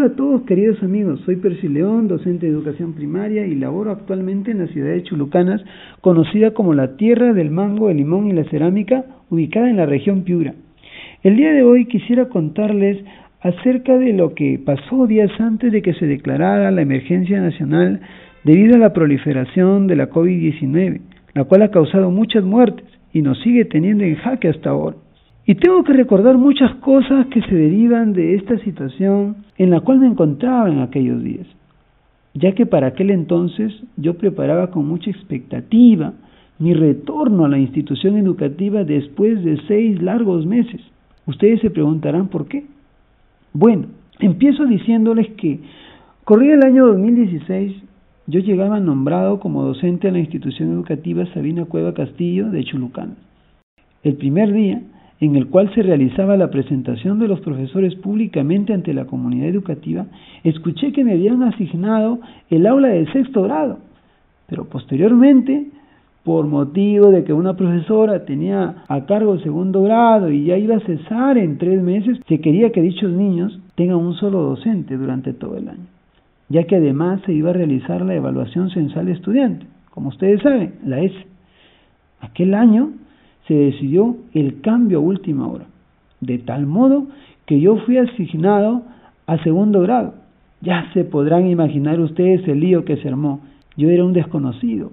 Hola a todos queridos amigos, soy Percy León, docente de educación primaria y laboro actualmente en la ciudad de Chulucanas, conocida como la tierra del mango, el limón y la cerámica, ubicada en la región Piura. El día de hoy quisiera contarles acerca de lo que pasó días antes de que se declarara la emergencia nacional debido a la proliferación de la COVID-19, la cual ha causado muchas muertes y nos sigue teniendo en jaque hasta ahora. Y tengo que recordar muchas cosas que se derivan de esta situación en la cual me encontraba en aquellos días, ya que para aquel entonces yo preparaba con mucha expectativa mi retorno a la institución educativa después de seis largos meses. Ustedes se preguntarán por qué. Bueno, empiezo diciéndoles que corría el año 2016, yo llegaba nombrado como docente en la institución educativa Sabina Cueva Castillo de Chulucán. El primer día, en el cual se realizaba la presentación de los profesores públicamente ante la comunidad educativa, escuché que me habían asignado el aula de sexto grado, pero posteriormente, por motivo de que una profesora tenía a cargo el segundo grado y ya iba a cesar en tres meses, se quería que dichos niños tengan un solo docente durante todo el año, ya que además se iba a realizar la evaluación censal estudiante, como ustedes saben, la S. Aquel año se decidió el cambio a última hora, de tal modo que yo fui asignado a segundo grado. Ya se podrán imaginar ustedes el lío que se armó. Yo era un desconocido.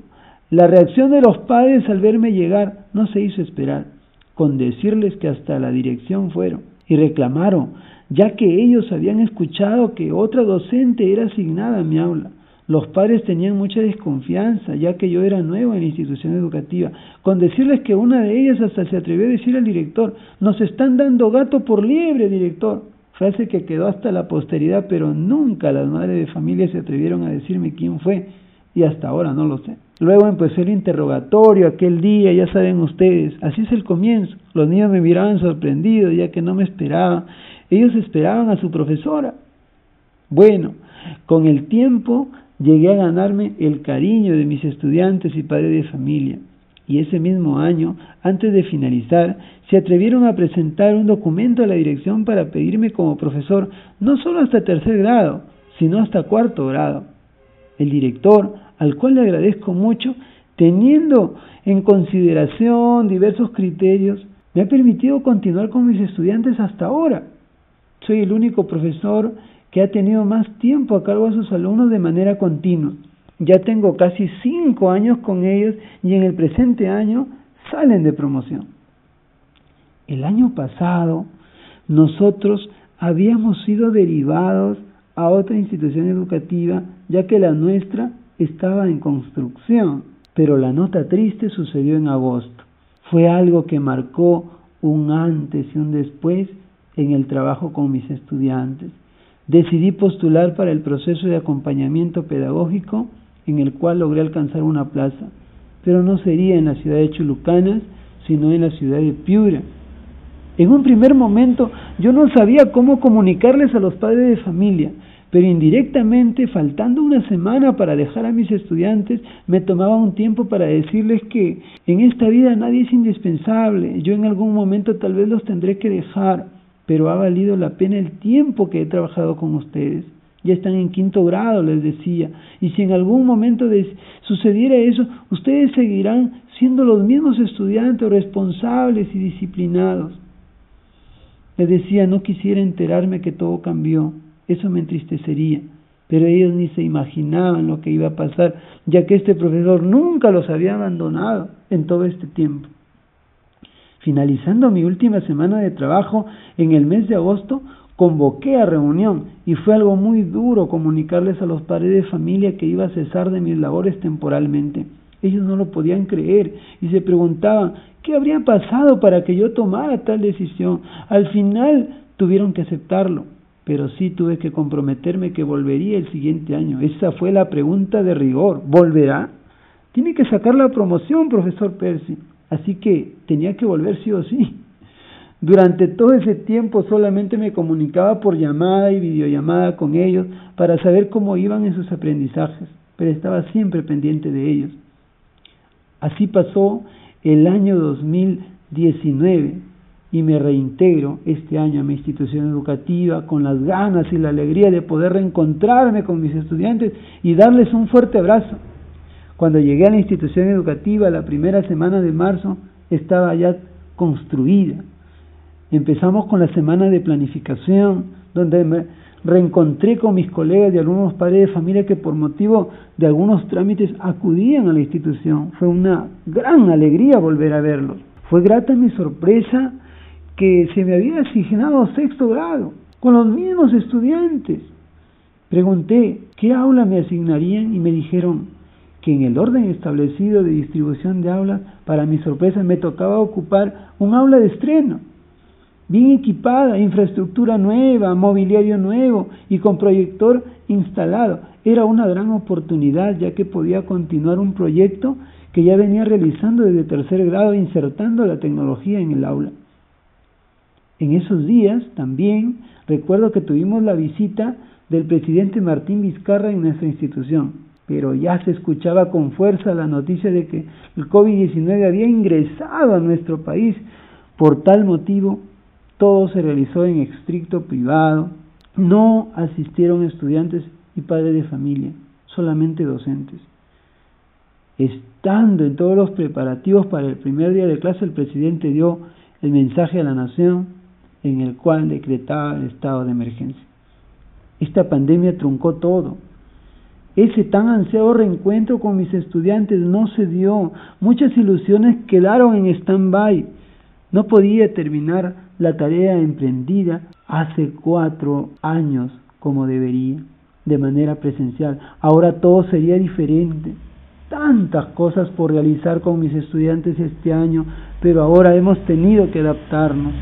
La reacción de los padres al verme llegar no se hizo esperar, con decirles que hasta la dirección fueron y reclamaron, ya que ellos habían escuchado que otra docente era asignada a mi aula. Los padres tenían mucha desconfianza, ya que yo era nuevo en la institución educativa, con decirles que una de ellas hasta se atrevió a decir al director, nos están dando gato por liebre, director. Frase que quedó hasta la posteridad, pero nunca las madres de familia se atrevieron a decirme quién fue, y hasta ahora no lo sé. Luego empezó el interrogatorio aquel día, ya saben ustedes, así es el comienzo. Los niños me miraban sorprendidos, ya que no me esperaban. Ellos esperaban a su profesora. Bueno, con el tiempo llegué a ganarme el cariño de mis estudiantes y padres de familia. Y ese mismo año, antes de finalizar, se atrevieron a presentar un documento a la dirección para pedirme como profesor no solo hasta tercer grado, sino hasta cuarto grado. El director, al cual le agradezco mucho, teniendo en consideración diversos criterios, me ha permitido continuar con mis estudiantes hasta ahora. Soy el único profesor que ha tenido más tiempo a cargo de sus alumnos de manera continua. Ya tengo casi cinco años con ellos y en el presente año salen de promoción. El año pasado nosotros habíamos sido derivados a otra institución educativa ya que la nuestra estaba en construcción, pero la nota triste sucedió en agosto. Fue algo que marcó un antes y un después en el trabajo con mis estudiantes. Decidí postular para el proceso de acompañamiento pedagógico en el cual logré alcanzar una plaza, pero no sería en la ciudad de Chulucanas, sino en la ciudad de Piura. En un primer momento yo no sabía cómo comunicarles a los padres de familia, pero indirectamente, faltando una semana para dejar a mis estudiantes, me tomaba un tiempo para decirles que en esta vida nadie es indispensable, yo en algún momento tal vez los tendré que dejar, pero ha valido la pena el tiempo que he trabajado con ustedes. Ya están en quinto grado, les decía, y si en algún momento sucediera eso, ustedes seguirán siendo los mismos estudiantes responsables y disciplinados. Les decía, no quisiera enterarme que todo cambió, eso me entristecería, pero ellos ni se imaginaban lo que iba a pasar, ya que este profesor nunca los había abandonado en todo este tiempo. Finalizando mi última semana de trabajo en el mes de agosto, convoqué a reunión y fue algo muy duro comunicarles a los padres de familia que iba a cesar de mis labores temporalmente. Ellos no lo podían creer y se preguntaban qué habría pasado para que yo tomara tal decisión. Al final tuvieron que aceptarlo, pero sí tuve que comprometerme que volvería el siguiente año. Esa fue la pregunta de rigor. ¿Volverá? Tiene que sacar la promoción, profesor Percy. Así que tenía que volver sí o sí. Durante todo ese tiempo solamente me comunicaba por llamada y videollamada con ellos para saber cómo iban en sus aprendizajes, pero estaba siempre pendiente de ellos. Así pasó el año 2019 y me reintegro este año a mi institución educativa con las ganas y la alegría de poder reencontrarme con mis estudiantes y darles un fuerte abrazo. Cuando llegué a la institución educativa la primera semana de marzo estaba ya construida. Empezamos con la semana de planificación, donde me reencontré con mis colegas y algunos padres de familia que por motivo de algunos trámites acudían a la institución. Fue una gran alegría volver a verlos. Fue grata mi sorpresa que se me había asignado sexto grado, con los mismos estudiantes. Pregunté qué aula me asignarían y me dijeron que en el orden establecido de distribución de aulas, para mi sorpresa, me tocaba ocupar un aula de estreno, bien equipada, infraestructura nueva, mobiliario nuevo y con proyector instalado. Era una gran oportunidad ya que podía continuar un proyecto que ya venía realizando desde tercer grado insertando la tecnología en el aula. En esos días también recuerdo que tuvimos la visita del presidente Martín Vizcarra en nuestra institución, pero ya se escuchaba con fuerza la noticia de que el COVID-19 había ingresado a nuestro país. Por tal motivo, todo se realizó en estricto privado, no asistieron estudiantes y padres de familia, solamente docentes. Estando en todos los preparativos para el primer día de clase, el presidente dio el mensaje a la nación en el cual decretaba el estado de emergencia. Esta pandemia truncó todo. Ese tan ansiado reencuentro con mis estudiantes no se dio. Muchas ilusiones quedaron en stand-by. No podía terminar la tarea emprendida hace cuatro años como debería, de manera presencial. Ahora todo sería diferente. Tantas cosas por realizar con mis estudiantes este año, pero ahora hemos tenido que adaptarnos.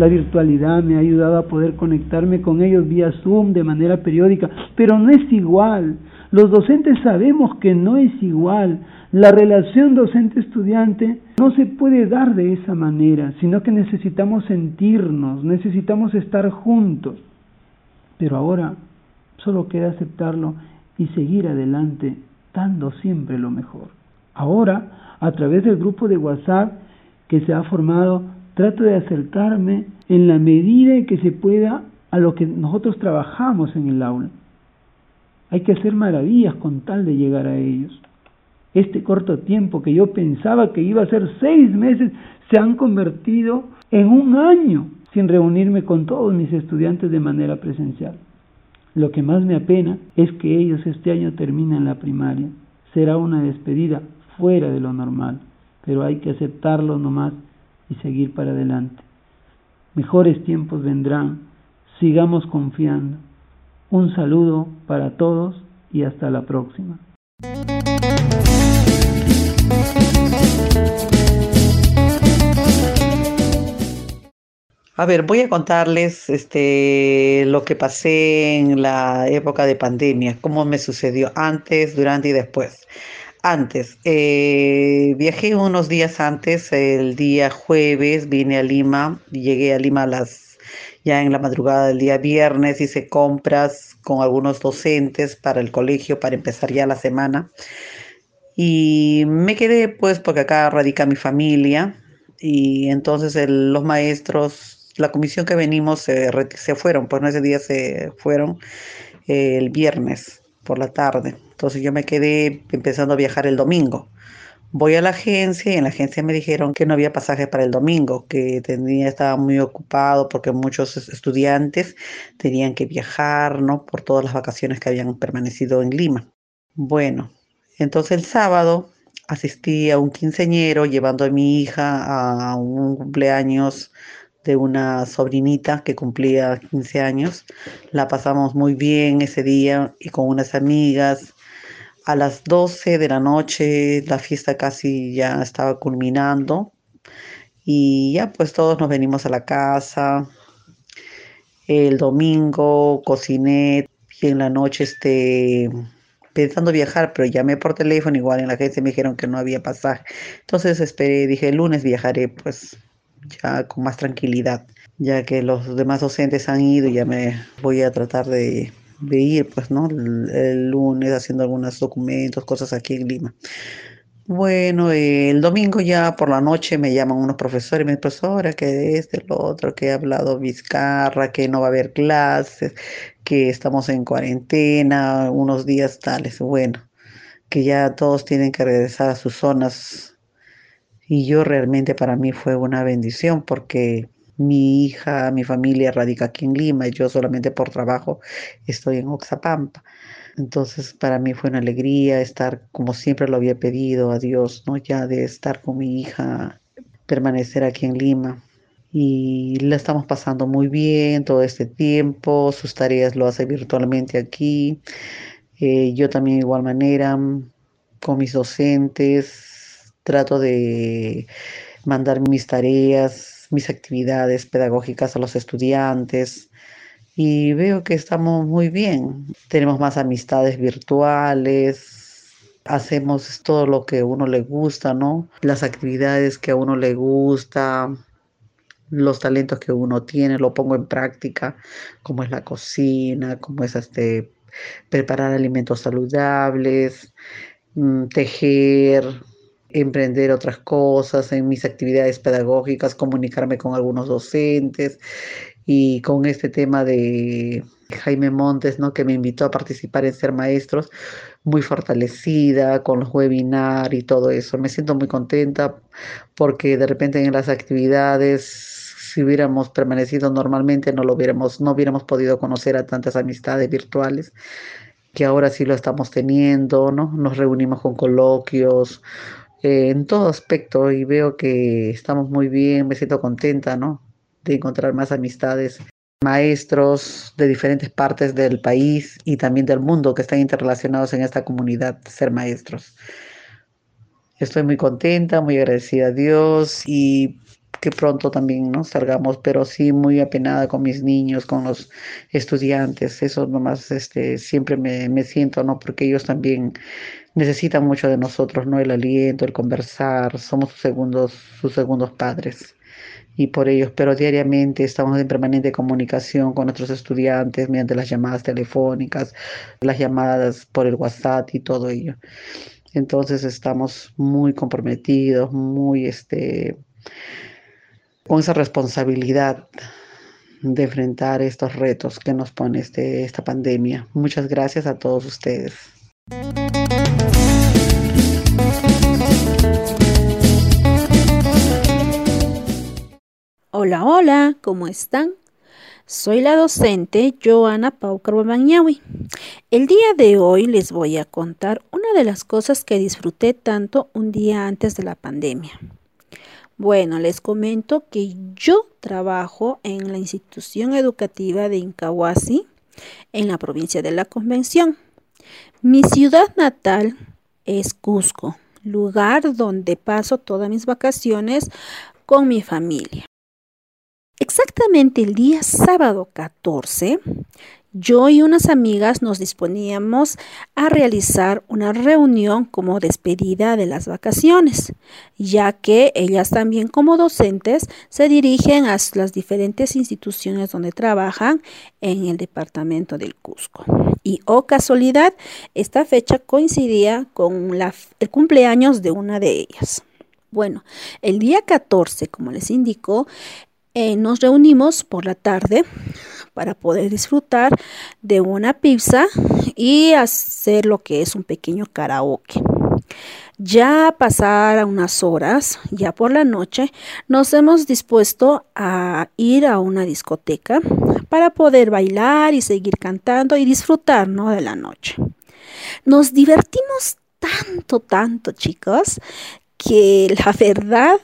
La virtualidad me ha ayudado a poder conectarme con ellos vía Zoom de manera periódica, pero no es igual. Los docentes sabemos que no es igual. La relación docente-estudiante no se puede dar de esa manera, sino que necesitamos sentirnos, necesitamos estar juntos. Pero ahora solo queda aceptarlo y seguir adelante, dando siempre lo mejor. Ahora, a través del grupo de WhatsApp que se ha formado, trato de acercarme en la medida en que se pueda a lo que nosotros trabajamos en el aula. Hay que hacer maravillas con tal de llegar a ellos. Este corto tiempo que yo pensaba que iba a ser seis meses, se han convertido en un año sin reunirme con todos mis estudiantes de manera presencial. Lo que más me apena es que ellos este año terminan la primaria. Será una despedida fuera de lo normal, pero hay que aceptarlo nomás y seguir para adelante. Mejores tiempos vendrán, sigamos confiando. Un saludo para todos y hasta la próxima. A ver, voy a contarles este, lo que pasé en la época de pandemia, cómo me sucedió antes, durante y después. Antes, eh, viajé unos días antes, el día jueves vine a Lima, llegué a Lima las, ya en la madrugada del día viernes, hice compras con algunos docentes para el colegio para empezar ya la semana. Y me quedé pues porque acá radica mi familia y entonces los maestros, la comisión que venimos se, se fueron, pues no ese día se fueron eh, el viernes por la tarde. Entonces yo me quedé empezando a viajar el domingo. Voy a la agencia y en la agencia me dijeron que no había pasaje para el domingo, que tenía, estaba muy ocupado porque muchos estudiantes tenían que viajar, ¿no? Por todas las vacaciones que habían permanecido en Lima. Bueno, entonces el sábado asistí a un quinceñero llevando a mi hija a un cumpleaños de una sobrinita que cumplía 15 años. La pasamos muy bien ese día y con unas amigas a las 12 de la noche la fiesta casi ya estaba culminando y ya pues todos nos venimos a la casa. El domingo cociné y en la noche este pensando viajar, pero llamé por teléfono, igual en la agencia me dijeron que no había pasaje. Entonces esperé, dije, el lunes viajaré pues ya con más tranquilidad, ya que los demás docentes han ido y ya me voy a tratar de de ir, pues, ¿no? El, lunes haciendo algunos documentos, cosas aquí en Lima. Bueno, el domingo ya por la noche me llaman unos profesores, mi profesora, que este, lo otro, que he hablado Vizcarra, que no va a haber clases, que estamos en cuarentena, unos días tales. Bueno, que ya todos tienen que regresar a sus zonas. Y yo realmente para mí fue una bendición porque mi hija, mi familia radica aquí en Lima y yo solamente por trabajo estoy en Oxapampa. Entonces para mí fue una alegría estar como siempre lo había pedido a Dios, ¿no? Ya de estar con mi hija, permanecer aquí en Lima. Y la estamos pasando muy bien todo este tiempo, sus tareas lo hace virtualmente aquí. Eh, yo también de igual manera, con mis docentes, trato de mandar mis tareas, mis actividades pedagógicas a los estudiantes y veo que estamos muy bien. Tenemos más amistades virtuales, hacemos todo lo que a uno le gusta, ¿no? Las actividades que a uno le gusta, los talentos que uno tiene, lo pongo en práctica, como es la cocina, como es este preparar alimentos saludables, mm, tejer, emprender otras cosas en mis actividades pedagógicas, comunicarme con algunos docentes y con este tema de Jaime Montes, ¿no? que me invitó a participar en Ser Maestros, muy fortalecida con los webinars y todo eso. Me siento muy contenta porque de repente en las actividades si hubiéramos permanecido normalmente no lo hubiéramos no hubiéramos podido conocer a tantas amistades virtuales que ahora sí lo estamos teniendo, ¿no? Nos reunimos con coloquios eh, en todo aspecto y veo que estamos muy bien, me siento contenta, ¿no? de encontrar más amistades, maestros de diferentes partes del país y también del mundo que están interrelacionados en esta comunidad, ser maestros. Estoy muy contenta, muy agradecida a Dios y que pronto también ¿no? salgamos, pero sí muy apenada con mis niños, con los estudiantes. Eso nomás este, siempre me, me siento, ¿no? Porque ellos también necesitan mucho de nosotros, ¿no? El aliento, el conversar, somos sus segundos, sus segundos padres y por ellos, pero diariamente estamos en permanente comunicación con nuestros estudiantes mediante las llamadas telefónicas, las llamadas por el WhatsApp y todo ello. Entonces estamos muy comprometidos, muy este, con esa responsabilidad de enfrentar estos retos que nos pone este, esta pandemia. Muchas gracias a todos ustedes. Hola, hola, ¿cómo están? Soy la docente Joana Paucar Bañawi. El día de hoy les voy a contar una de las cosas que disfruté tanto un día antes de la pandemia. Bueno, les comento que yo trabajo en la institución educativa de Incahuasi, en la provincia de la Convención. Mi ciudad natal es Cusco, lugar donde paso todas mis vacaciones con mi familia. Exactamente el día sábado 14, yo y unas amigas nos disponíamos a realizar una reunión como despedida de las vacaciones, ya que ellas también como docentes se dirigen a las diferentes instituciones donde trabajan en el departamento del Cusco. Y oh casualidad, esta fecha coincidía con el cumpleaños de una de ellas. Bueno, el día 14, como les indicó, eh, nos reunimos por la tarde para poder disfrutar de una pizza y hacer lo que es un pequeño karaoke. Ya pasar unas horas, ya por la noche, nos hemos dispuesto a ir a una discoteca para poder bailar y seguir cantando y disfrutar ¿no? de la noche. Nos divertimos tanto, tanto, chicos, que la verdad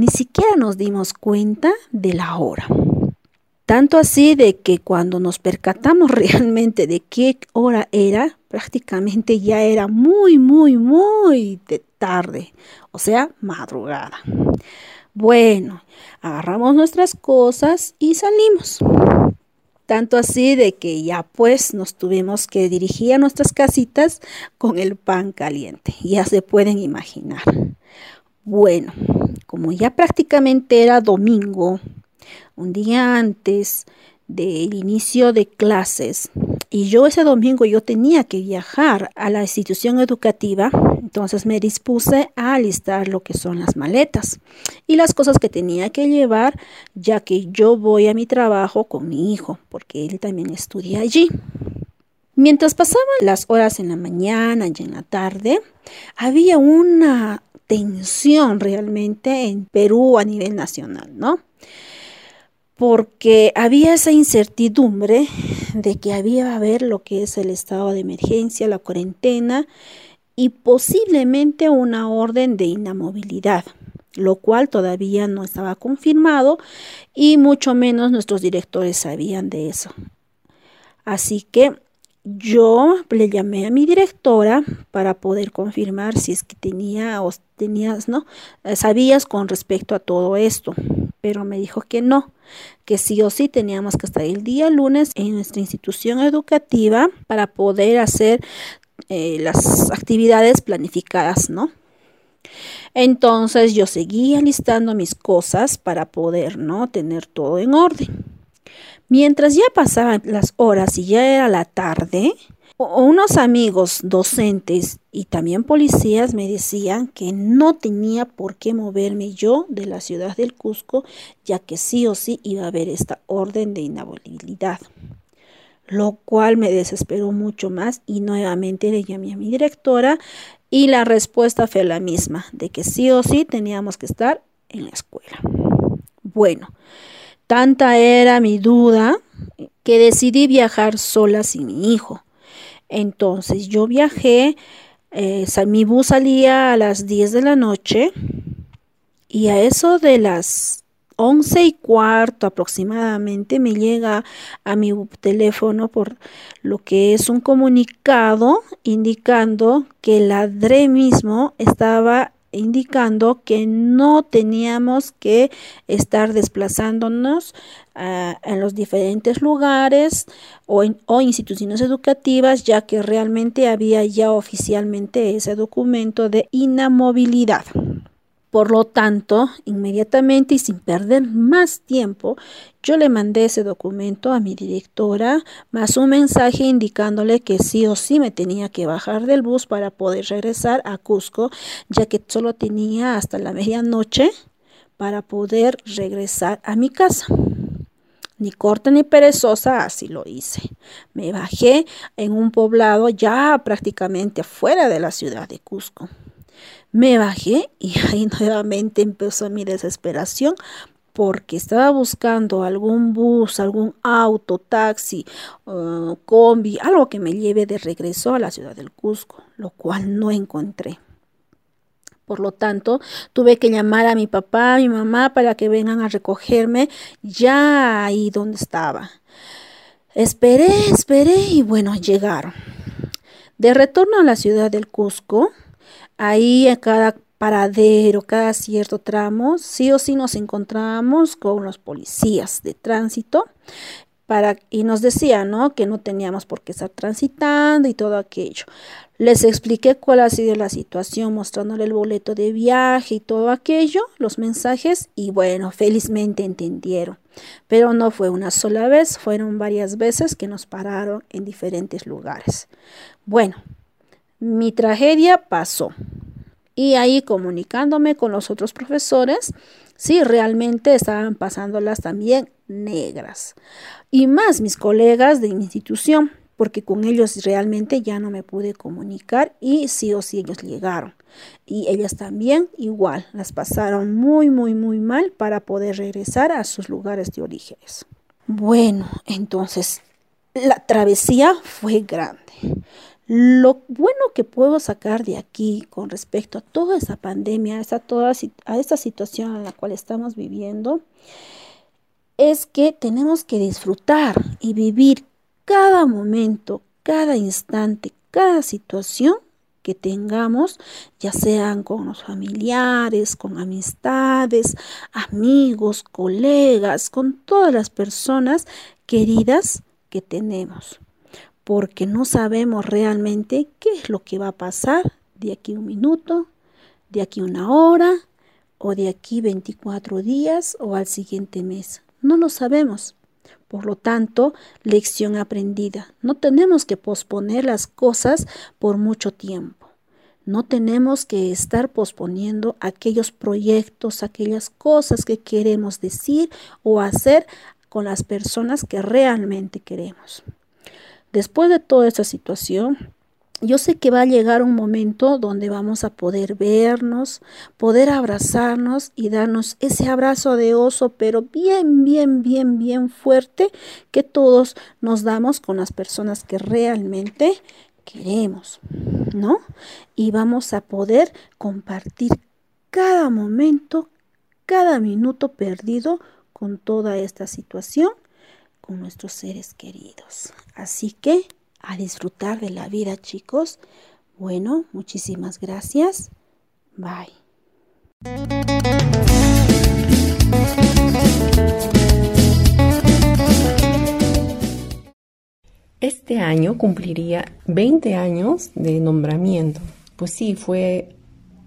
ni siquiera nos dimos cuenta de la hora. Tanto así de que cuando nos percatamos realmente de qué hora era, prácticamente ya era muy, muy, muy de tarde, o sea, madrugada. Bueno, agarramos nuestras cosas y salimos. Tanto así de que ya pues nos tuvimos que dirigir a nuestras casitas con el pan caliente. Ya se pueden imaginar. Bueno, como ya prácticamente era domingo, un día antes del inicio de clases y yo ese domingo yo tenía que viajar a la institución educativa, entonces me dispuse a alistar lo que son las maletas y las cosas que tenía que llevar, ya que yo voy a mi trabajo con mi hijo, porque él también estudia allí. Mientras pasaban las horas en la mañana y en la tarde, había una tensión realmente en Perú a nivel nacional, ¿no? porque había esa incertidumbre de que había a haber lo que es el estado de emergencia, la cuarentena y posiblemente una orden de inamovilidad, lo cual todavía no estaba confirmado y mucho menos nuestros directores sabían de eso. Así que yo le llamé a mi directora para poder confirmar si es que tenía o tenías, ¿no? Sabías con respecto a todo esto pero me dijo que no, que sí o sí teníamos que estar el día lunes en nuestra institución educativa para poder hacer eh, las actividades planificadas, ¿no? Entonces yo seguía listando mis cosas para poder, ¿no? Tener todo en orden. Mientras ya pasaban las horas y ya era la tarde, unos amigos docentes y también policías me decían que no tenía por qué moverme yo de la ciudad del Cusco, ya que sí o sí iba a haber esta orden de inhabilidad, lo cual me desesperó mucho más y nuevamente le llamé a mi directora y la respuesta fue la misma, de que sí o sí teníamos que estar en la escuela. Bueno, tanta era mi duda que decidí viajar sola sin mi hijo entonces yo viajé, eh, mi bus salía a las 10 de la noche y a eso de las once y cuarto aproximadamente me llega a mi teléfono por lo que es un comunicado indicando que el DRE mismo estaba indicando que no teníamos que estar desplazándonos ah, en los diferentes lugares o, o instituciones educativas, ya que realmente había ya oficialmente ese documento de inamovilidad. Por lo tanto, inmediatamente y sin perder más tiempo, yo le mandé ese documento a mi directora, más un mensaje indicándole que sí o sí me tenía que bajar del bus para poder regresar a Cusco, ya que solo tenía hasta la medianoche para poder regresar a mi casa. Ni corta ni perezosa, así lo hice. Me bajé en un poblado ya prácticamente afuera de la ciudad de Cusco. Me bajé y ahí nuevamente empezó mi desesperación porque estaba buscando algún bus, algún auto, taxi, combi, algo que me lleve de regreso a la ciudad del Cusco, lo cual no encontré. Por lo tanto, tuve que llamar a mi papá, a mi mamá para que vengan a recogerme ya ahí donde estaba. Esperé, esperé y bueno, llegaron. De retorno a la ciudad del Cusco, Ahí en cada paradero, cada cierto tramo, sí o sí nos encontrábamos con los policías de tránsito para, y nos decían ¿no? que no teníamos por qué estar transitando y todo aquello. Les expliqué cuál ha sido la situación, mostrándole el boleto de viaje y todo aquello, los mensajes, y bueno, felizmente entendieron. Pero no fue una sola vez, fueron varias veces que nos pararon en diferentes lugares. Bueno, mi tragedia pasó. Y ahí comunicándome con los otros profesores, sí, realmente estaban pasándolas también negras. Y más mis colegas de mi institución, porque con ellos realmente ya no me pude comunicar y sí o sí ellos llegaron. Y ellas también igual, las pasaron muy, muy, muy mal para poder regresar a sus lugares de orígenes. Bueno, entonces la travesía fue grande. Lo bueno que puedo sacar de aquí con respecto a toda esa pandemia, a, esta, toda, a esta situación en la cual estamos viviendo, es que tenemos que disfrutar y vivir cada momento, cada instante, cada situación que tengamos, ya sean con los familiares, con amistades, amigos, colegas, con todas las personas queridas que tenemos porque no sabemos realmente qué es lo que va a pasar de aquí un minuto, de aquí una hora o de aquí 24 días o al siguiente mes. No lo sabemos. Por lo tanto, lección aprendida. No tenemos que posponer las cosas por mucho tiempo. No tenemos que estar posponiendo aquellos proyectos, aquellas cosas que queremos decir o hacer con las personas que realmente queremos. Después de toda esta situación, yo sé que va a llegar un momento donde vamos a poder vernos, poder abrazarnos y darnos ese abrazo de oso, pero bien, bien, bien, bien fuerte que todos nos damos con las personas que realmente queremos, ¿no? Y vamos a poder compartir cada momento, cada minuto perdido con toda esta situación, con nuestros seres queridos. Así que a disfrutar de la vida, chicos. Bueno, muchísimas gracias. Bye. Este año cumpliría 20 años de nombramiento. Pues sí, fue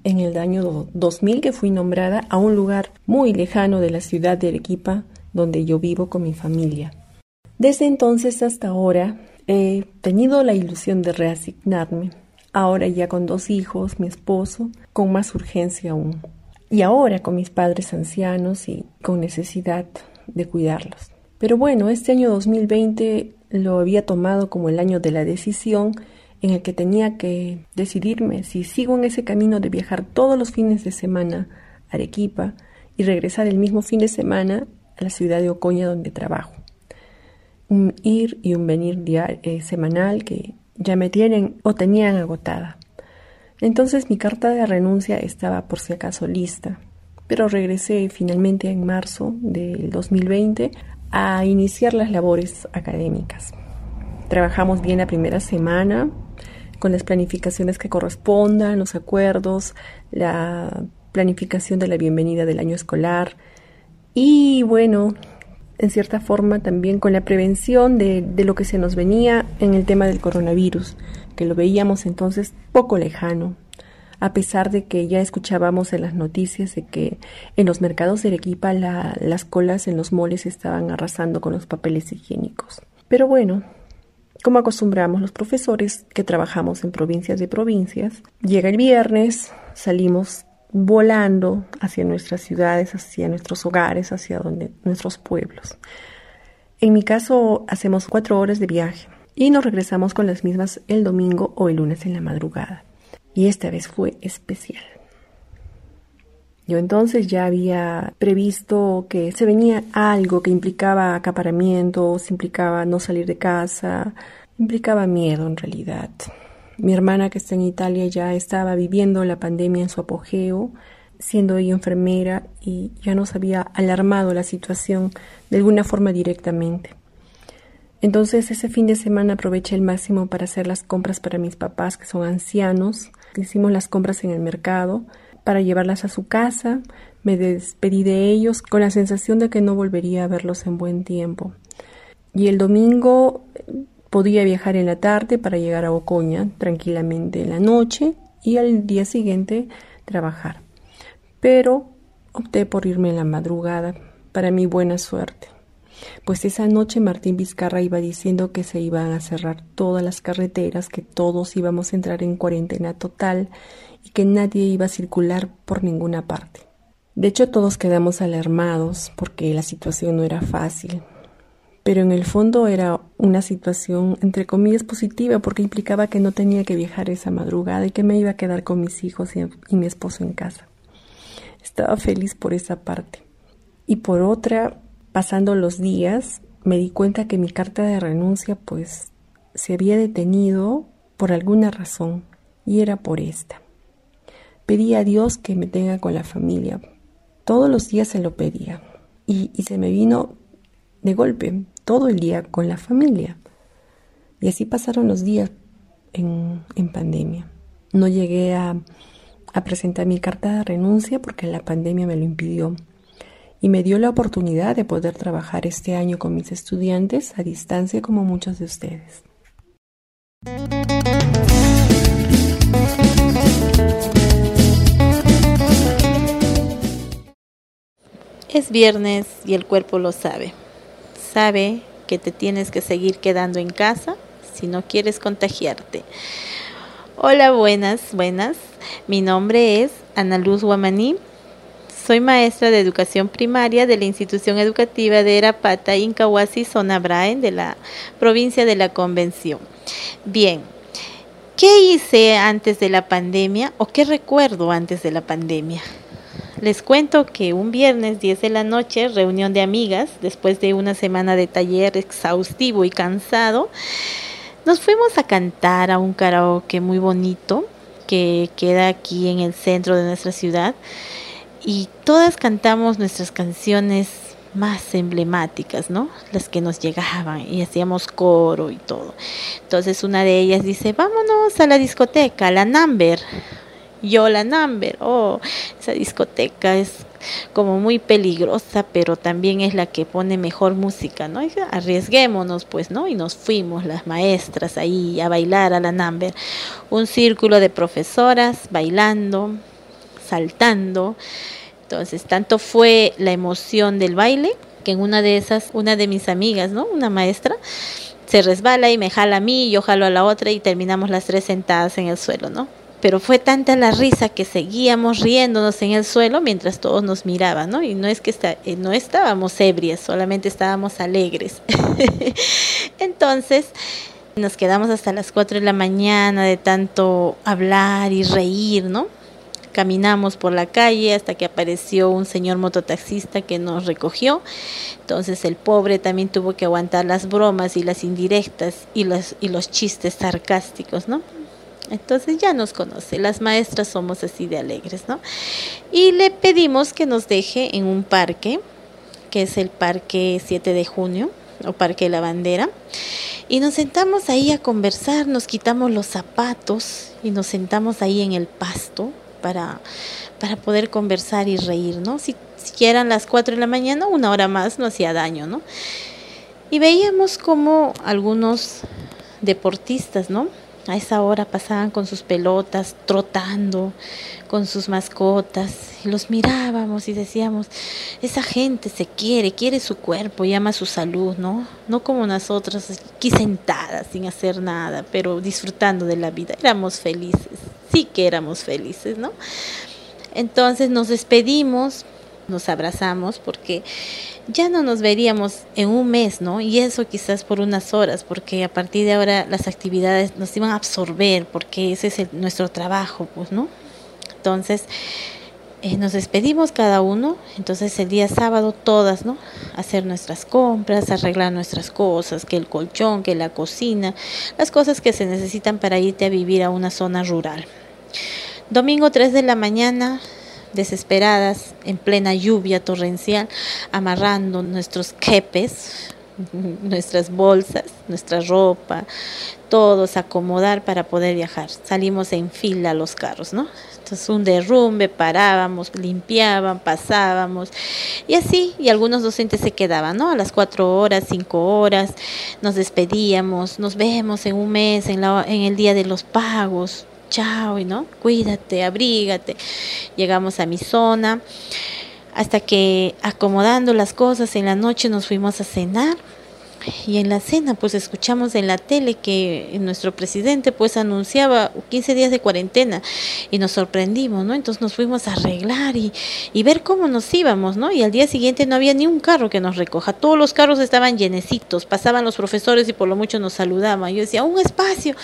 en el año 2000 que fui nombrada a un lugar muy lejano de la ciudad de Arequipa, donde yo vivo con mi familia. Desde entonces hasta ahora He tenido la ilusión de reasignarme, ahora ya con dos hijos, mi esposo, con más urgencia aún. Y ahora con mis padres ancianos y con necesidad de cuidarlos. Pero bueno, este año 2020 lo había tomado como el año de la decisión en el que tenía que decidirme si sigo en ese camino de viajar todos los fines de semana a Arequipa y regresar el mismo fin de semana a la ciudad de Ocoña donde trabajo un ir y un venir eh, semanal que ya me tienen o tenían agotada. Entonces mi carta de renuncia estaba por si acaso lista, pero regresé finalmente en marzo del 2020 a iniciar las labores académicas. Trabajamos bien la primera semana con las planificaciones que correspondan, los acuerdos, la planificación de la bienvenida del año escolar y bueno, en cierta forma también con la prevención de, de, lo que se nos venía en el tema del coronavirus, que lo veíamos entonces poco lejano, a pesar de que ya escuchábamos en las noticias de que en los mercados de Arequipa las colas en los moles estaban arrasando con los papeles higiénicos. Pero bueno, como acostumbramos los profesores que trabajamos en provincias de provincias, llega el viernes, salimos volando hacia nuestras ciudades, hacia nuestros hogares, hacia donde, nuestros pueblos. En mi caso, hacemos cuatro horas de viaje y nos regresamos con las mismas el domingo o el lunes en la madrugada. Y esta vez fue especial. Yo entonces ya había previsto que se venía algo que implicaba acaparamientos, implicaba no salir de casa, implicaba miedo en realidad. Mi hermana que está en Italia ya estaba viviendo la pandemia en su apogeo, siendo ella enfermera y ya nos había alarmado la situación de alguna forma directamente. Entonces ese fin de semana aproveché el máximo para hacer las compras para mis papás que son ancianos. Hicimos las compras en el mercado para llevarlas a su casa. Me despedí de ellos con la sensación de que no volvería a verlos en buen tiempo. Y el domingo Podía viajar en la tarde para llegar a Ocoña tranquilamente en la noche y al día siguiente trabajar. Pero opté por irme en la madrugada, para mi buena suerte. Pues esa noche Martín Vizcarra iba diciendo que se iban a cerrar todas las carreteras, que todos íbamos a entrar en cuarentena total y que nadie iba a circular por ninguna parte. De hecho, todos quedamos alarmados porque la situación no era fácil pero en el fondo era una situación entre comillas positiva porque implicaba que no tenía que viajar esa madrugada y que me iba a quedar con mis hijos y, mi esposo en casa. Estaba feliz por esa parte. Y por otra, pasando los días, me di cuenta que mi carta de renuncia pues se había detenido por alguna razón y era por esta. Pedí a Dios que me tenga con la familia. Todos los días se lo pedía y, y se me vino de golpe todo el día con la familia. Y así pasaron los días en, pandemia. No llegué a, a presentar mi carta de renuncia porque la pandemia me lo impidió y me dio la oportunidad de poder trabajar este año con mis estudiantes a distancia como muchos de ustedes. Es viernes y el cuerpo lo sabe sabe que te tienes que seguir quedando en casa si no quieres contagiarte. Hola, buenas, buenas. Mi nombre es Ana Luz Guamaní. Soy maestra de educación primaria de la institución educativa de Erapata, Incahuasi, zona Braen, de la provincia de la Convención. Bien, ¿qué hice antes de la pandemia o qué recuerdo antes de la pandemia? Les cuento que un viernes 10 de la noche, reunión de amigas, después de una semana de taller exhaustivo y cansado, nos fuimos a cantar a un karaoke muy bonito que queda aquí en el centro de nuestra ciudad y todas cantamos nuestras canciones más emblemáticas, ¿no? Las que nos llegaban y hacíamos coro y todo. Entonces una de ellas dice, vámonos a la discoteca, la Number. Yo la Number, oh, esa discoteca es como muy peligrosa, pero también es la que pone mejor música, ¿no? arriesguémonos, pues, ¿no? Y nos fuimos las maestras ahí a bailar a la Number. Un círculo de profesoras bailando, saltando. Entonces, tanto fue la emoción del baile que en una de esas, una de mis amigas, ¿no? Una maestra, se resbala y me jala a mí, yo jalo a la otra y terminamos las tres sentadas en el suelo, ¿no? Pero fue tanta la risa que seguíamos riéndonos en el suelo mientras todos nos miraban, ¿no? Y no es que está, eh, no estábamos ebrias, solamente estábamos alegres. Entonces, nos quedamos hasta las 4 de la mañana de tanto hablar y reír, ¿no? Caminamos por la calle hasta que apareció un señor mototaxista que nos recogió. Entonces el pobre también tuvo que aguantar las bromas y las indirectas y los, y los chistes sarcásticos, ¿no? Entonces ya nos conoce, las maestras somos así de alegres, ¿no? Y le pedimos que nos deje en un parque, que es el Parque 7 de Junio o Parque de la Bandera. Y nos sentamos ahí a conversar, nos quitamos los zapatos y nos sentamos ahí en el pasto para, para poder conversar y reír, ¿no? Si, si las 4 de la mañana, una hora más no hacía daño, ¿no? Y veíamos como algunos deportistas, ¿no? A esa hora pasaban con sus pelotas, trotando, con sus mascotas, y los mirábamos y decíamos, esa gente se quiere, quiere su cuerpo y ama su salud, ¿no? No como nosotros, aquí sentadas, sin hacer nada, pero disfrutando de la vida. Éramos felices, sí que éramos felices, ¿no? Entonces nos despedimos, nos abrazamos, porque ya no nos veríamos en un mes, ¿no? Y eso quizás por unas horas, porque a partir de ahora las actividades nos iban a absorber, porque ese es nuestro trabajo, pues, ¿no? Entonces, eh, nos despedimos cada uno, entonces el día sábado todas, ¿no? Hacer nuestras compras, arreglar nuestras cosas, que el colchón, que la cocina, las cosas que se necesitan para irte a vivir a una zona rural. Domingo 3 de la mañana desesperadas, en plena lluvia torrencial, amarrando nuestros quepes, nuestras bolsas, nuestra ropa, todos acomodar para poder viajar. Salimos en fila los carros, ¿no? Entonces un derrumbe, parábamos, limpiaban, pasábamos y así, y algunos docentes se quedaban, ¿no? A las cuatro horas, cinco horas, nos despedíamos, nos vemos en un mes, en, la, en el día de los pagos, chao, no, cuídate, abrígate. Llegamos a mi zona, hasta que acomodando las cosas en la noche nos fuimos a cenar y en la cena pues escuchamos en la tele que nuestro presidente pues anunciaba 15 días de cuarentena y nos sorprendimos, ¿no? Entonces nos fuimos a arreglar y, y ver cómo nos íbamos, ¿no? Y al día siguiente no había ni un carro que nos recoja, todos los carros estaban llenecitos, pasaban los profesores y por lo mucho nos saludaban. Yo decía, un espacio,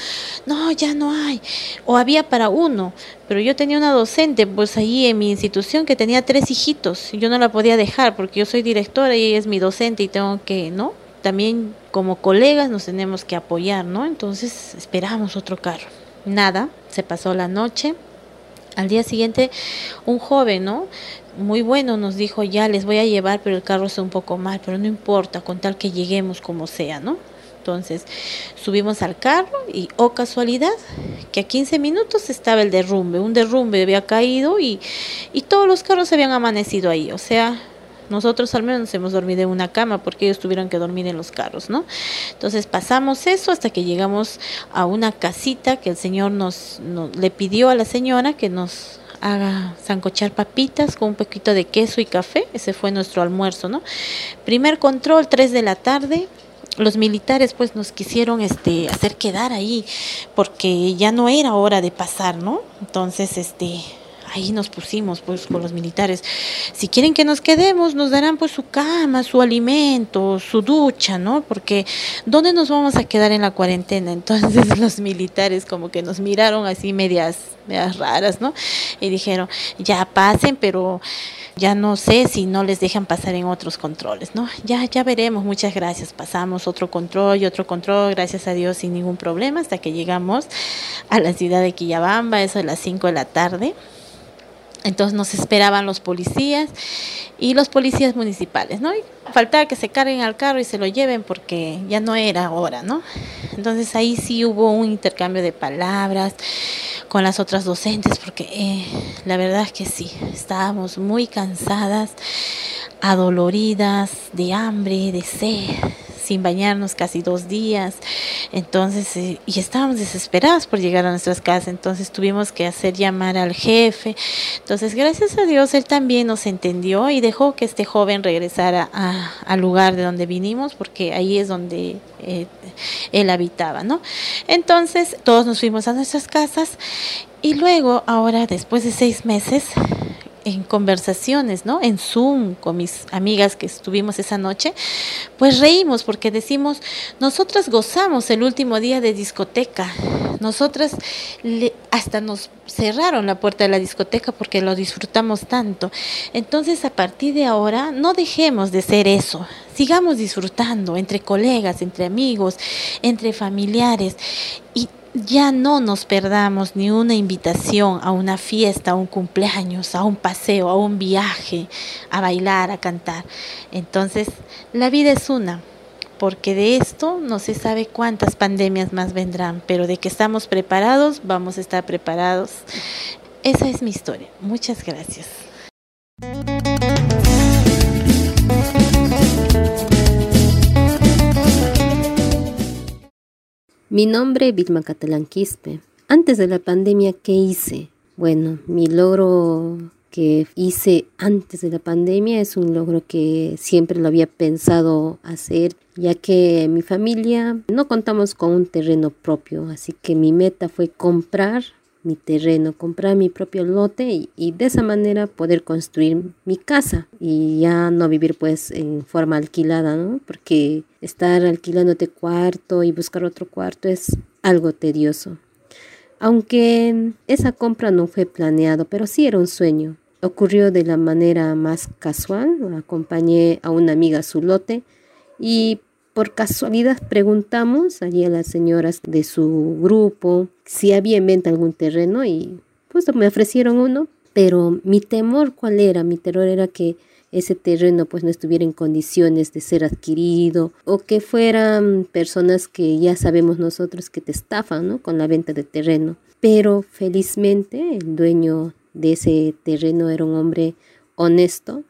no, ya no hay, o había para uno, pero yo tenía una docente pues ahí en mi institución que tenía tres hijitos yo no la podía dejar porque yo soy directora y ella es mi docente y tengo que, ¿no? También como colegas nos tenemos que apoyar, ¿no? Entonces esperamos otro carro. Nada, se pasó la noche. Al día siguiente, un joven, ¿no? Muy bueno nos dijo, ya les voy a llevar, pero el carro está un poco mal, pero no importa, con tal que lleguemos como sea, ¿no? Entonces subimos al carro y, oh casualidad, que a 15 minutos estaba el derrumbe. Un derrumbe había caído y, y todos los carros habían amanecido ahí. O sea, nosotros al menos hemos dormido en una cama porque ellos tuvieron que dormir en los carros, ¿no? Entonces pasamos eso hasta que llegamos a una casita que el Señor nos, le pidió a la señora que nos haga zancochar papitas con un poquito de queso y café. Ese fue nuestro almuerzo, ¿no? Primer control, 3 de la tarde. los militares pues nos quisieron este hacer quedar ahí porque ya no era hora de pasar, ¿no? Entonces, este ahí nos pusimos pues con los militares. Si quieren que nos quedemos, nos darán pues su cama, su alimento, su ducha, ¿no? Porque ¿dónde nos vamos a quedar en la cuarentena? Entonces los militares como que nos miraron así medias, medias raras, ¿no? Y dijeron, ya pasen, pero ya no sé si no les dejan pasar en otros controles, ¿no? Ya, ya veremos, muchas gracias. Pasamos otro control y otro control, gracias a Dios, sin ningún problema, hasta que llegamos a la ciudad de Quillabamba, eso a las 5 de la tarde. Entonces nos esperaban los policías y los policías municipales, ¿no? Y faltaba que se carguen al carro y se lo lleven porque ya no era hora, ¿no? Entonces ahí sí hubo un intercambio de palabras con las otras docentes porque eh, la verdad es que sí, estábamos muy cansadas, adoloridas, de hambre, de sed sin bañarnos casi dos días. Entonces, eh, y estábamos desesperados por llegar a nuestras casas. Entonces tuvimos que hacer llamar al jefe. Entonces, gracias a Dios, él también nos entendió y dejó que este joven regresara al lugar de donde vinimos, porque ahí es donde eh, él habitaba, ¿no? Entonces, todos nos fuimos a nuestras casas y luego, ahora, después de seis meses, en conversaciones, ¿no? En Zoom con mis amigas que estuvimos esa noche, pues reímos porque decimos, nosotras gozamos el último día de discoteca, nosotras hasta nos cerraron la puerta de la discoteca porque lo disfrutamos tanto. Entonces, a partir de ahora, no dejemos de ser eso, sigamos disfrutando entre colegas, entre amigos, entre familiares y ya no nos perdamos ni una invitación a una fiesta, a un cumpleaños, a un paseo, a un viaje, a bailar, a cantar. Entonces, la vida es una, porque de esto no se sabe cuántas pandemias más vendrán, pero de que estamos preparados, vamos a estar preparados. Esa es mi historia. Muchas gracias. Mi nombre es Vilma Catalán Quispe. Antes de la pandemia, ¿qué hice? Bueno, mi logro que hice antes de la pandemia es un logro que siempre lo había pensado hacer, ya que mi familia no contamos con un terreno propio, así que mi meta fue comprar mi terreno, comprar mi propio lote y, de esa manera poder construir mi casa y ya no vivir pues en forma alquilada, ¿no? Porque estar alquilándote cuarto y buscar otro cuarto es algo tedioso. Aunque esa compra no fue planeado, pero sí era un sueño. Ocurrió de la manera más casual, acompañé a una amiga a su lote y por casualidad preguntamos allí a las señoras de su grupo si había en venta algún terreno y pues me ofrecieron uno, pero mi temor cuál era, mi terror era que ese terreno pues no estuviera en condiciones de ser adquirido o que fueran personas que ya sabemos nosotros que te estafan ¿no? con la venta de terreno. Pero felizmente el dueño de ese terreno era un hombre honesto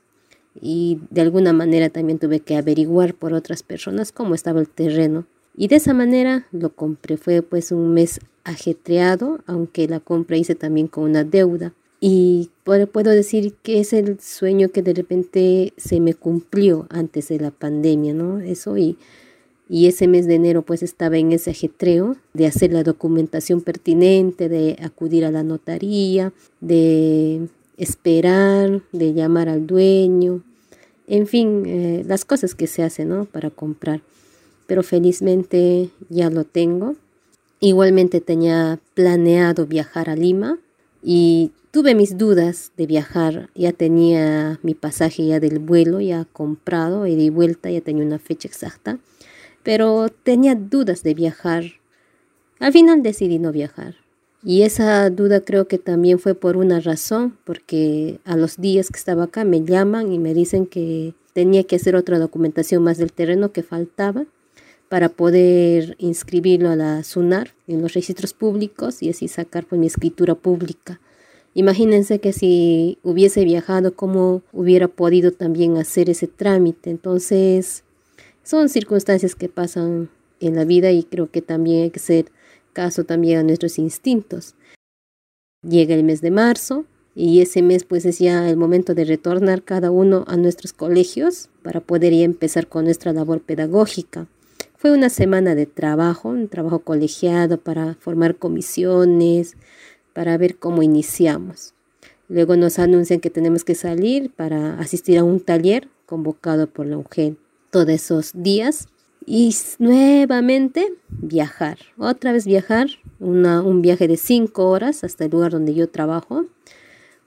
y de alguna manera también tuve que averiguar por otras personas cómo estaba el terreno. Y de esa manera lo compré. Fue pues un mes ajetreado, aunque la compra hice también con una deuda. Y puedo decir que es el sueño que de repente se me cumplió antes de la pandemia, ¿no? Eso y, y ese mes de enero pues estaba en ese ajetreo de hacer la documentación pertinente, de acudir a la notaría, de esperar, de llamar al dueño, en fin, eh, las cosas que se hacen ¿no? para comprar. Pero felizmente ya lo tengo. Igualmente tenía planeado viajar a Lima y tuve mis dudas de viajar. Ya tenía mi pasaje ya del vuelo ya comprado y vuelta, ya tenía una fecha exacta. Pero tenía dudas de viajar. Al final decidí no viajar. Y esa duda creo que también fue por una razón, porque a los días que estaba acá me llaman y me dicen que tenía que hacer otra documentación más del terreno que faltaba para poder inscribirlo a la SUNAR en los registros públicos y así sacar pues, mi escritura pública. Imagínense que si hubiese viajado, cómo hubiera podido también hacer ese trámite. Entonces, son circunstancias que pasan en la vida y creo que también hay que ser caso también a nuestros instintos. Llega el mes de marzo y ese mes pues es ya el momento de retornar cada uno a nuestros colegios para poder ya empezar con nuestra labor pedagógica. Fue una semana de trabajo, un trabajo colegiado para formar comisiones, para ver cómo iniciamos. Luego nos anuncian que tenemos que salir para asistir a un taller convocado por la UGEL todos esos días y nuevamente viajar, otra vez viajar, un viaje de cinco horas hasta el lugar donde yo trabajo.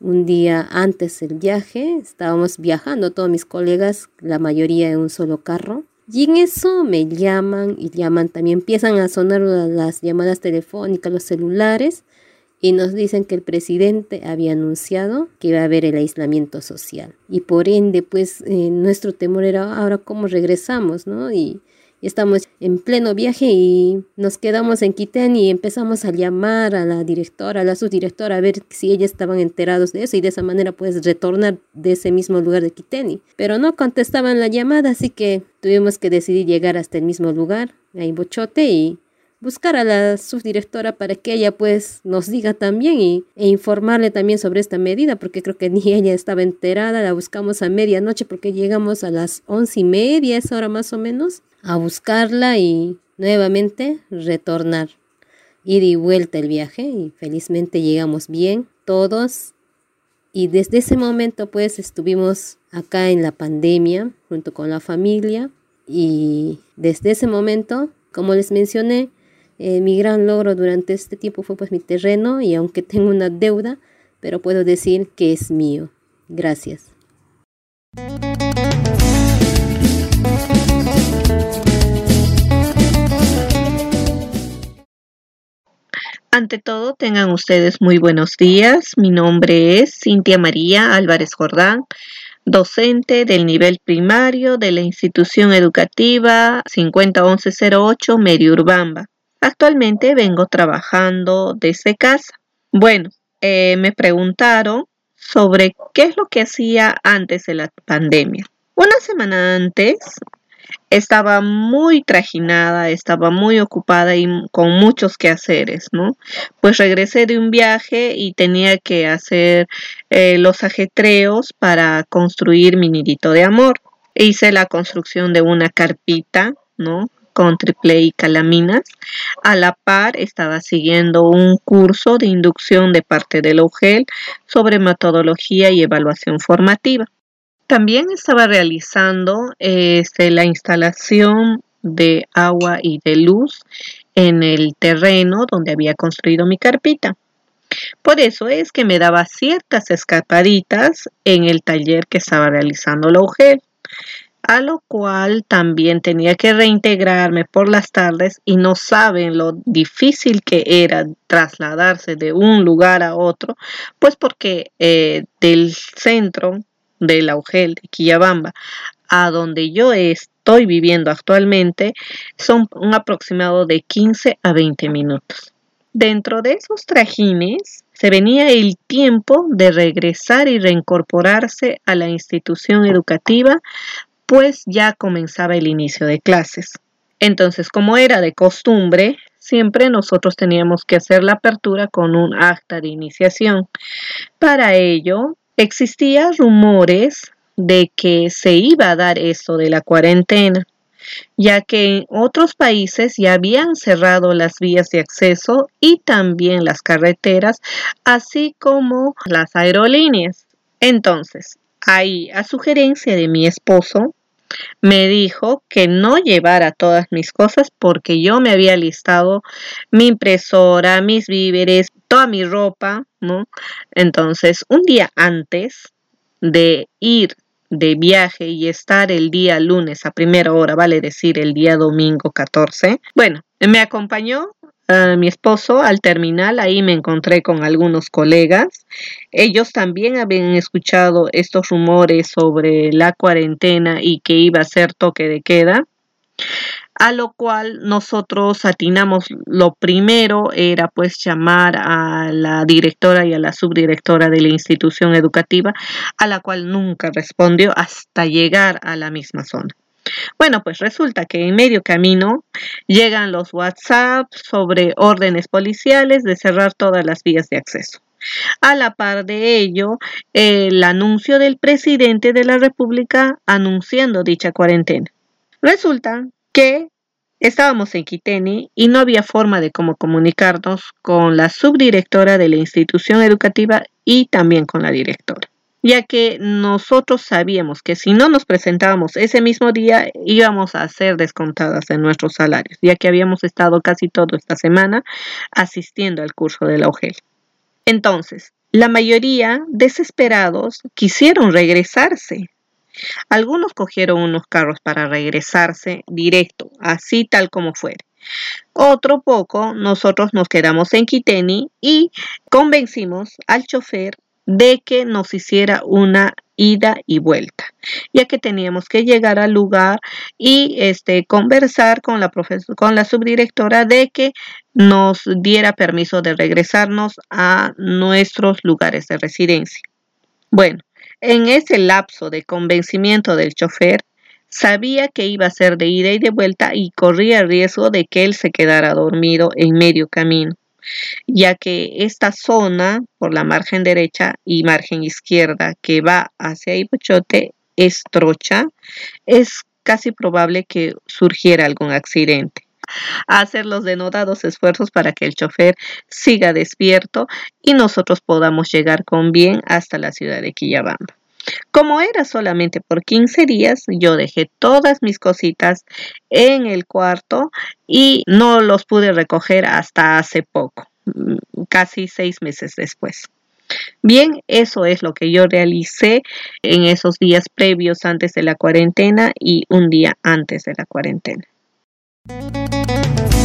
Un día antes del viaje estábamos viajando todos mis colegas, la mayoría en un solo carro. Y en eso me llaman y llaman, también empiezan a sonar las llamadas telefónicas, los celulares, y nos dicen que el presidente había anunciado que iba a haber el aislamiento social. Y por ende, pues eh, nuestro temor era ahora cómo regresamos, ¿no? Y, estamos en pleno viaje y nos quedamos en Quitén y empezamos a llamar a la directora, a la subdirectora, a ver si ellas estaban enterados de eso y de esa manera puedes retornar de ese mismo lugar de Quitén. Pero no contestaban la llamada, así que tuvimos que decidir llegar hasta el mismo lugar, ahí Bochote, y buscar a la subdirectora para que ella pues nos diga también y, e informarle también sobre esta medida, porque creo que ni ella estaba enterada, la buscamos a medianoche porque llegamos a las once y media, esa hora más o menos, a buscarla y nuevamente retornar. Ir y vuelta el viaje y felizmente llegamos bien todos y desde ese momento pues estuvimos acá en la pandemia junto con la familia y desde ese momento, como les mencioné, eh, mi gran logro durante este tiempo fue pues mi terreno y aunque tengo una deuda, pero puedo decir que es mío. Gracias. Ante todo, tengan ustedes muy buenos días. Mi nombre es Cintia María Álvarez Jordán, docente del nivel primario de la institución educativa 501108 Meriurbamba. Actualmente vengo trabajando desde casa. Bueno, eh, me preguntaron sobre qué es lo que hacía antes de la pandemia. Una semana antes estaba muy trajinada, estaba muy ocupada y con muchos quehaceres, ¿no? Pues regresé de un viaje y tenía que hacer eh, los ajetreos para construir mi nidito de amor. Hice la construcción de una carpita, ¿no? con triple y calaminas. A la par estaba siguiendo un curso de inducción de parte del UGEL sobre metodología y evaluación formativa. También estaba realizando este, la instalación de agua y de luz en el terreno donde había construido mi carpita. Por eso es que me daba ciertas escapaditas en el taller que estaba realizando la UGEL a lo cual también tenía que reintegrarme por las tardes y no saben lo difícil que era trasladarse de un lugar a otro, pues porque eh, del centro de la UGEL de Quillabamba a donde yo estoy viviendo actualmente son un aproximado de 15 a 20 minutos. Dentro de esos trajines se venía el tiempo de regresar y reincorporarse a la institución educativa pues ya comenzaba el inicio de clases. Entonces, como era de costumbre, siempre nosotros teníamos que hacer la apertura con un acta de iniciación. Para ello, existían rumores de que se iba a dar esto de la cuarentena, ya que en otros países ya habían cerrado las vías de acceso y también las carreteras, así como las aerolíneas. Entonces, ahí, a sugerencia de mi esposo, me dijo que no llevara todas mis cosas porque yo me había listado mi impresora, mis víveres, toda mi ropa, Entonces, un día antes de ir de viaje y estar el día lunes a primera hora, vale decir el día domingo 14, bueno, me acompañó mi esposo al terminal, ahí me encontré con algunos colegas. Ellos también habían escuchado estos rumores sobre la cuarentena y que iba a ser toque de queda. A lo cual nosotros atinamos, lo primero era pues llamar a la directora y a la subdirectora de la institución educativa, a la cual nunca respondió hasta llegar a la misma zona. Bueno, pues resulta que en medio camino llegan los WhatsApp sobre órdenes policiales de cerrar todas las vías de acceso. A la par de ello, el anuncio del presidente de la República anunciando dicha cuarentena. Resulta que Estábamos en Quiteni y no había forma de cómo comunicarnos con la subdirectora de la institución educativa y también con la directora, ya que nosotros sabíamos que si no nos presentábamos ese mismo día íbamos a ser descontadas en nuestros salarios, ya que habíamos estado casi toda esta semana asistiendo al curso de la OGEL. Entonces, la mayoría, desesperados, quisieron regresarse, algunos cogieron unos carros para regresarse directo, así tal como fuere. Otro poco, nosotros nos quedamos en Quiteni y convencimos al chofer de que nos hiciera una ida y vuelta, ya que teníamos que llegar al lugar y este conversar con la con la subdirectora de que nos diera permiso de regresarnos a nuestros lugares de residencia. Bueno, en ese lapso de convencimiento del chofer, sabía que iba a ser de ida y de vuelta y corría el riesgo de que él se quedara dormido en medio camino, ya que esta zona por la margen derecha y margen izquierda que va hacia Ipochote es trocha, es casi probable que surgiera algún accidente hacer los denodados esfuerzos para que el chofer siga despierto y nosotros podamos llegar con bien hasta la ciudad de Quillabamba. Como era solamente por 15 días, yo dejé todas mis cositas en el cuarto y no los pude recoger hasta hace poco, mm, casi seis meses después. Bien, eso es lo que yo realicé en esos días previos antes de la cuarentena y un día antes de la cuarentena. Música